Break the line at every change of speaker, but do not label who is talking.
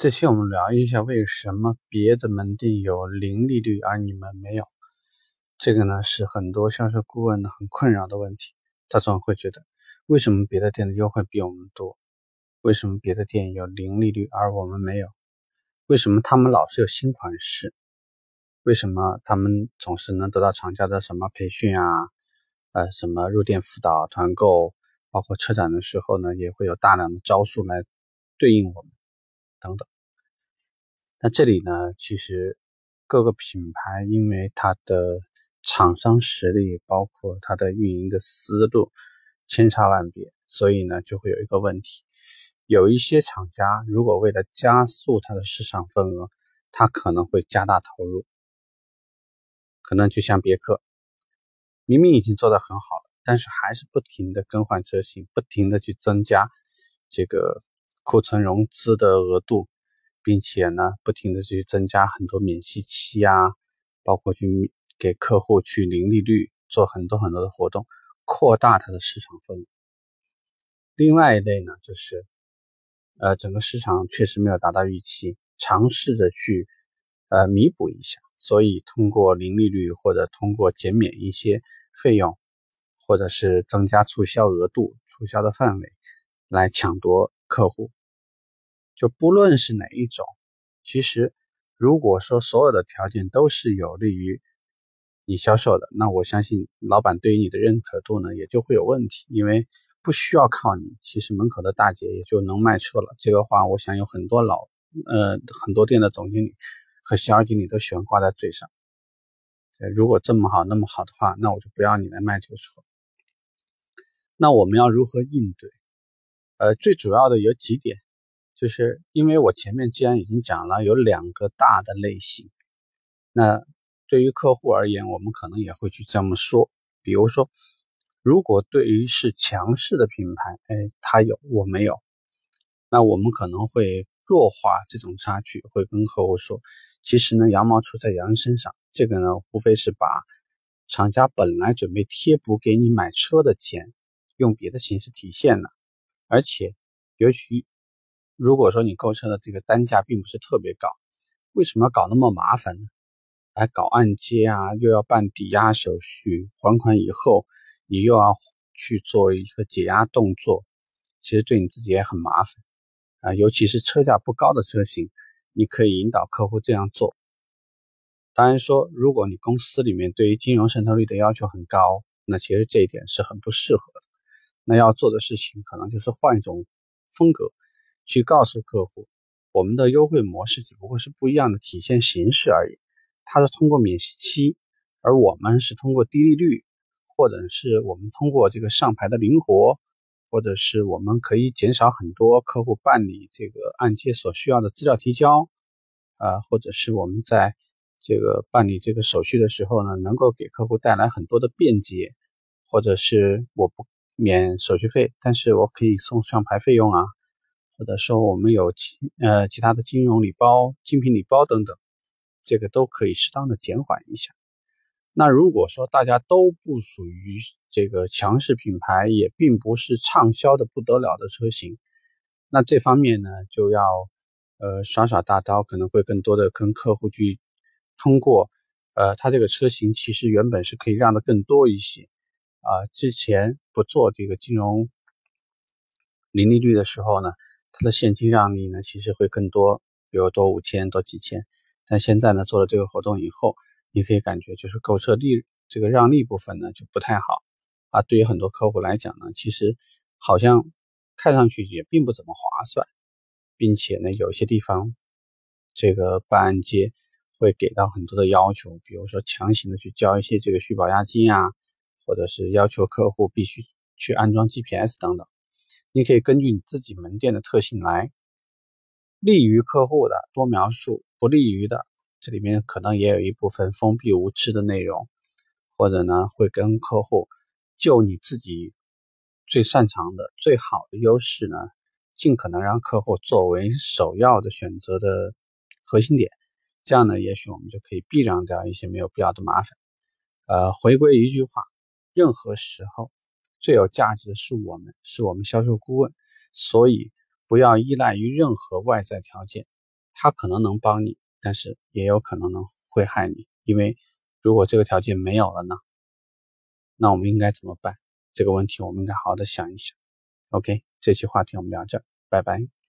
这期我们聊一下为什么别的门店有零利率而你们没有？这个呢是很多销售顾问呢很困扰的问题。他总会觉得，为什么别的店的优惠比我们多？为什么别的店有零利率而我们没有？为什么他们老是有新款式？为什么他们总是能得到厂家的什么培训啊？呃，什么入店辅导、团购，包括车展的时候呢，也会有大量的招数来对应我们。等等，那这里呢，其实各个品牌因为它的厂商实力，包括它的运营的思路千差万别，所以呢，就会有一个问题：有一些厂家如果为了加速它的市场份额，它可能会加大投入，可能就像别克，明明已经做得很好了，但是还是不停的更换车型，不停的去增加这个。库存融资的额度，并且呢，不停的去增加很多免息期啊，包括去给客户去零利率，做很多很多的活动，扩大它的市场份额。另外一类呢，就是呃，整个市场确实没有达到预期，尝试着去呃弥补一下，所以通过零利率或者通过减免一些费用，或者是增加促销额度、促销的范围，来抢夺客户。就不论是哪一种，其实如果说所有的条件都是有利于你销售的，那我相信老板对于你的认可度呢也就会有问题，因为不需要靠你，其实门口的大姐也就能卖车了。这个话，我想有很多老呃很多店的总经理和销售经理都喜欢挂在嘴上。如果这么好那么好的话，那我就不要你来卖这个车。那我们要如何应对？呃，最主要的有几点。就是因为我前面既然已经讲了有两个大的类型，那对于客户而言，我们可能也会去这么说。比如说，如果对于是强势的品牌，哎，他有我没有，那我们可能会弱化这种差距，会跟客户说，其实呢，羊毛出在羊身上，这个呢，无非是把厂家本来准备贴补给你买车的钱，用别的形式体现了，而且尤其。如果说你购车的这个单价并不是特别高，为什么要搞那么麻烦呢？来搞按揭啊，又要办抵押手续，还款以后你又要去做一个解押动作，其实对你自己也很麻烦啊。尤其是车价不高的车型，你可以引导客户这样做。当然说，如果你公司里面对于金融渗透率的要求很高，那其实这一点是很不适合的。那要做的事情可能就是换一种风格。去告诉客户，我们的优惠模式只不过是不一样的体现形式而已。它是通过免息期，而我们是通过低利率，或者是我们通过这个上牌的灵活，或者是我们可以减少很多客户办理这个按揭所需要的资料提交，啊，或者是我们在这个办理这个手续的时候呢，能够给客户带来很多的便捷，或者是我不免手续费，但是我可以送上牌费用啊。或者说我们有其呃其他的金融礼包、精品礼包等等，这个都可以适当的减缓一下。那如果说大家都不属于这个强势品牌，也并不是畅销的不得了的车型，那这方面呢就要呃耍耍大刀，可能会更多的跟客户去通过呃他这个车型其实原本是可以让的更多一些啊，之前不做这个金融零利率的时候呢。它的现金让利呢，其实会更多，比如多五千多几千。但现在呢，做了这个活动以后，你可以感觉就是购车利这个让利部分呢就不太好啊。对于很多客户来讲呢，其实好像看上去也并不怎么划算，并且呢，有一些地方这个办按揭会给到很多的要求，比如说强行的去交一些这个续保押金啊，或者是要求客户必须去安装 GPS 等等。你可以根据你自己门店的特性来，利于客户的多描述，不利于的这里面可能也有一部分封闭无知的内容，或者呢会跟客户就你自己最擅长的、最好的优势呢，尽可能让客户作为首要的选择的核心点，这样呢，也许我们就可以避让掉一些没有必要的麻烦。呃，回归一句话，任何时候。最有价值的是我们，是我们销售顾问，所以不要依赖于任何外在条件，他可能能帮你，但是也有可能能会害你。因为如果这个条件没有了呢，那我们应该怎么办？这个问题我们应该好好的想一想。OK，这期话题我们聊这，拜拜。